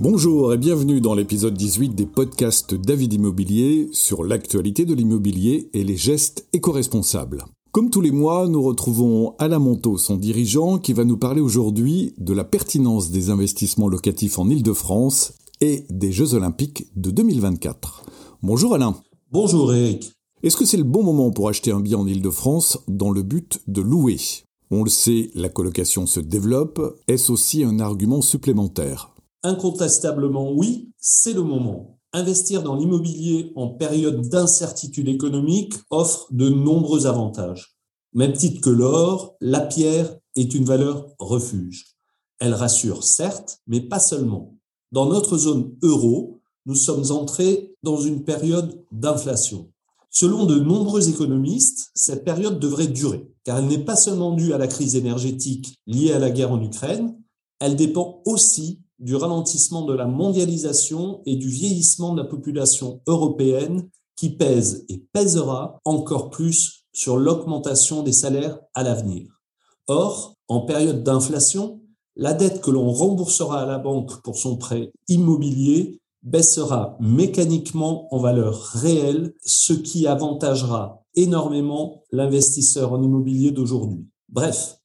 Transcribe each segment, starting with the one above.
Bonjour et bienvenue dans l'épisode 18 des podcasts David Immobilier sur l'actualité de l'immobilier et les gestes éco-responsables. Comme tous les mois, nous retrouvons Alain Monteau, son dirigeant, qui va nous parler aujourd'hui de la pertinence des investissements locatifs en Ile-de-France et des Jeux Olympiques de 2024. Bonjour Alain. Bonjour Eric. Est-ce que c'est le bon moment pour acheter un bien en Ile-de-France dans le but de louer? On le sait, la colocation se développe. Est-ce aussi un argument supplémentaire? Incontestablement oui, c'est le moment. Investir dans l'immobilier en période d'incertitude économique offre de nombreux avantages. Même titre que l'or, la pierre est une valeur refuge. Elle rassure certes, mais pas seulement. Dans notre zone euro, nous sommes entrés dans une période d'inflation. Selon de nombreux économistes, cette période devrait durer, car elle n'est pas seulement due à la crise énergétique liée à la guerre en Ukraine, elle dépend aussi du ralentissement de la mondialisation et du vieillissement de la population européenne qui pèse et pèsera encore plus sur l'augmentation des salaires à l'avenir. Or, en période d'inflation, la dette que l'on remboursera à la banque pour son prêt immobilier baissera mécaniquement en valeur réelle, ce qui avantagera énormément l'investisseur en immobilier d'aujourd'hui. Bref,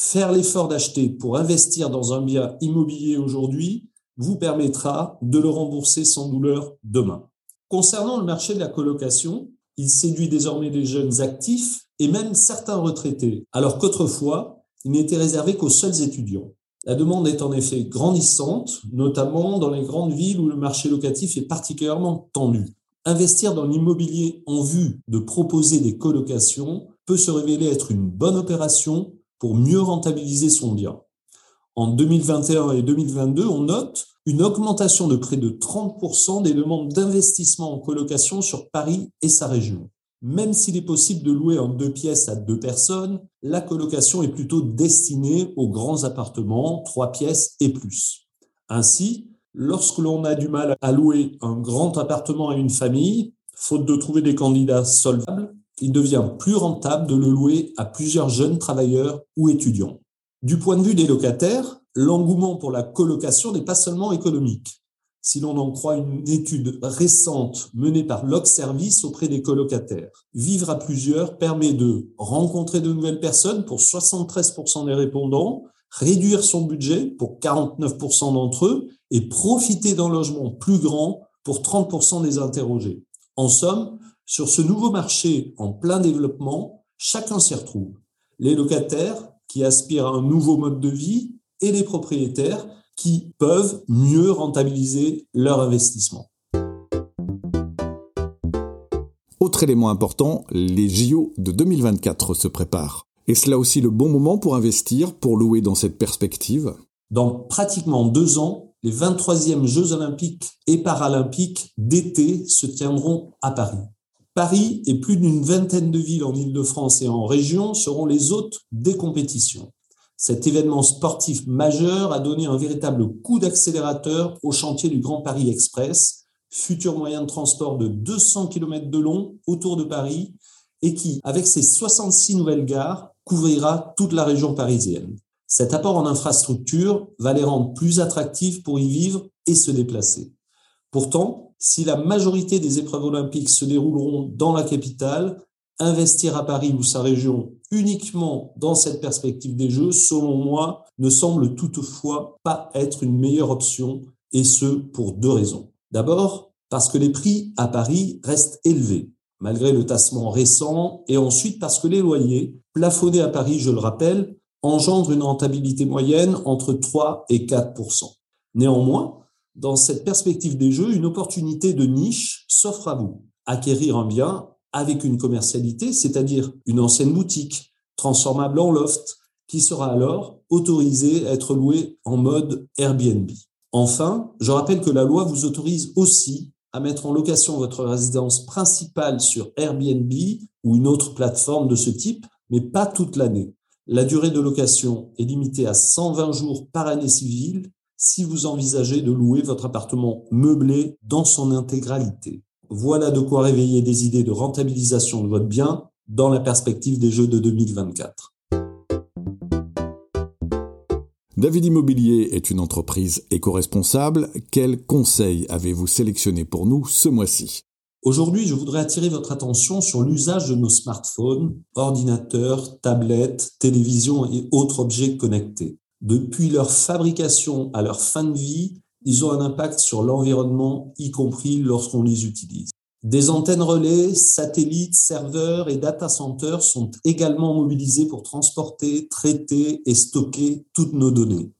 Faire l'effort d'acheter pour investir dans un bien immobilier aujourd'hui vous permettra de le rembourser sans douleur demain. Concernant le marché de la colocation, il séduit désormais les jeunes actifs et même certains retraités, alors qu'autrefois, il n'était réservé qu'aux seuls étudiants. La demande est en effet grandissante, notamment dans les grandes villes où le marché locatif est particulièrement tendu. Investir dans l'immobilier en vue de proposer des colocations peut se révéler être une bonne opération pour mieux rentabiliser son bien. En 2021 et 2022, on note une augmentation de près de 30% des demandes d'investissement en colocation sur Paris et sa région. Même s'il est possible de louer en deux pièces à deux personnes, la colocation est plutôt destinée aux grands appartements, trois pièces et plus. Ainsi, lorsque l'on a du mal à louer un grand appartement à une famille, faute de trouver des candidats solvables, il devient plus rentable de le louer à plusieurs jeunes travailleurs ou étudiants. Du point de vue des locataires, l'engouement pour la colocation n'est pas seulement économique. Si l'on en croit une étude récente menée par Service auprès des colocataires, vivre à plusieurs permet de rencontrer de nouvelles personnes pour 73% des répondants, réduire son budget pour 49% d'entre eux et profiter d'un logement plus grand pour 30% des interrogés. En somme, sur ce nouveau marché en plein développement, chacun s'y retrouve. Les locataires qui aspirent à un nouveau mode de vie et les propriétaires qui peuvent mieux rentabiliser leur investissement. Autre élément important, les JO de 2024 se préparent. Est-ce là aussi le bon moment pour investir, pour louer dans cette perspective Dans pratiquement deux ans, les 23e Jeux olympiques et paralympiques d'été se tiendront à Paris. Paris et plus d'une vingtaine de villes en Ile-de-France et en région seront les hôtes des compétitions. Cet événement sportif majeur a donné un véritable coup d'accélérateur au chantier du Grand Paris Express, futur moyen de transport de 200 km de long autour de Paris et qui, avec ses 66 nouvelles gares, couvrira toute la région parisienne. Cet apport en infrastructure va les rendre plus attractifs pour y vivre et se déplacer. Pourtant, si la majorité des épreuves olympiques se dérouleront dans la capitale, investir à Paris ou sa région uniquement dans cette perspective des Jeux, selon moi, ne semble toutefois pas être une meilleure option, et ce pour deux raisons. D'abord, parce que les prix à Paris restent élevés, malgré le tassement récent, et ensuite parce que les loyers, plafonnés à Paris, je le rappelle, engendrent une rentabilité moyenne entre 3 et 4% Néanmoins, dans cette perspective des jeux, une opportunité de niche s'offre à vous. Acquérir un bien avec une commercialité, c'est-à-dire une ancienne boutique transformable en loft, qui sera alors autorisée à être louée en mode Airbnb. Enfin, je rappelle que la loi vous autorise aussi à mettre en location votre résidence principale sur Airbnb ou une autre plateforme de ce type, mais pas toute l'année. La durée de location est limitée à 120 jours par année civile si vous envisagez de louer votre appartement meublé dans son intégralité. Voilà de quoi réveiller des idées de rentabilisation de votre bien dans la perspective des Jeux de 2024. David Immobilier est une entreprise éco-responsable. Quels conseils avez-vous sélectionné pour nous ce mois-ci? Aujourd'hui, je voudrais attirer votre attention sur l'usage de nos smartphones, ordinateurs, tablettes, télévisions et autres objets connectés. Depuis leur fabrication à leur fin de vie, ils ont un impact sur l'environnement, y compris lorsqu'on les utilise. Des antennes relais, satellites, serveurs et data centers sont également mobilisés pour transporter, traiter et stocker toutes nos données.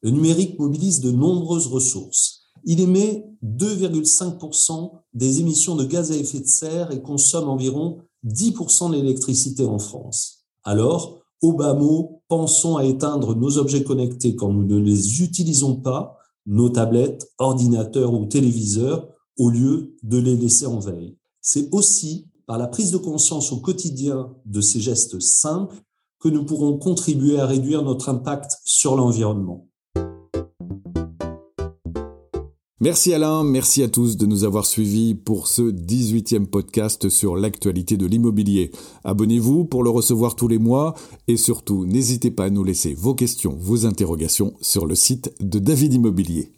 Le numérique mobilise de nombreuses ressources. Il émet 2,5% des émissions de gaz à effet de serre et consomme environ 10% de l'électricité en France. Alors, au bas mot, pensons à éteindre nos objets connectés quand nous ne les utilisons pas, nos tablettes, ordinateurs ou téléviseurs, au lieu de les laisser en veille. C'est aussi par la prise de conscience au quotidien de ces gestes simples que nous pourrons contribuer à réduire notre impact sur l'environnement. Merci Alain, merci à tous de nous avoir suivis pour ce 18e podcast sur l'actualité de l'immobilier. Abonnez-vous pour le recevoir tous les mois et surtout n'hésitez pas à nous laisser vos questions, vos interrogations sur le site de David Immobilier.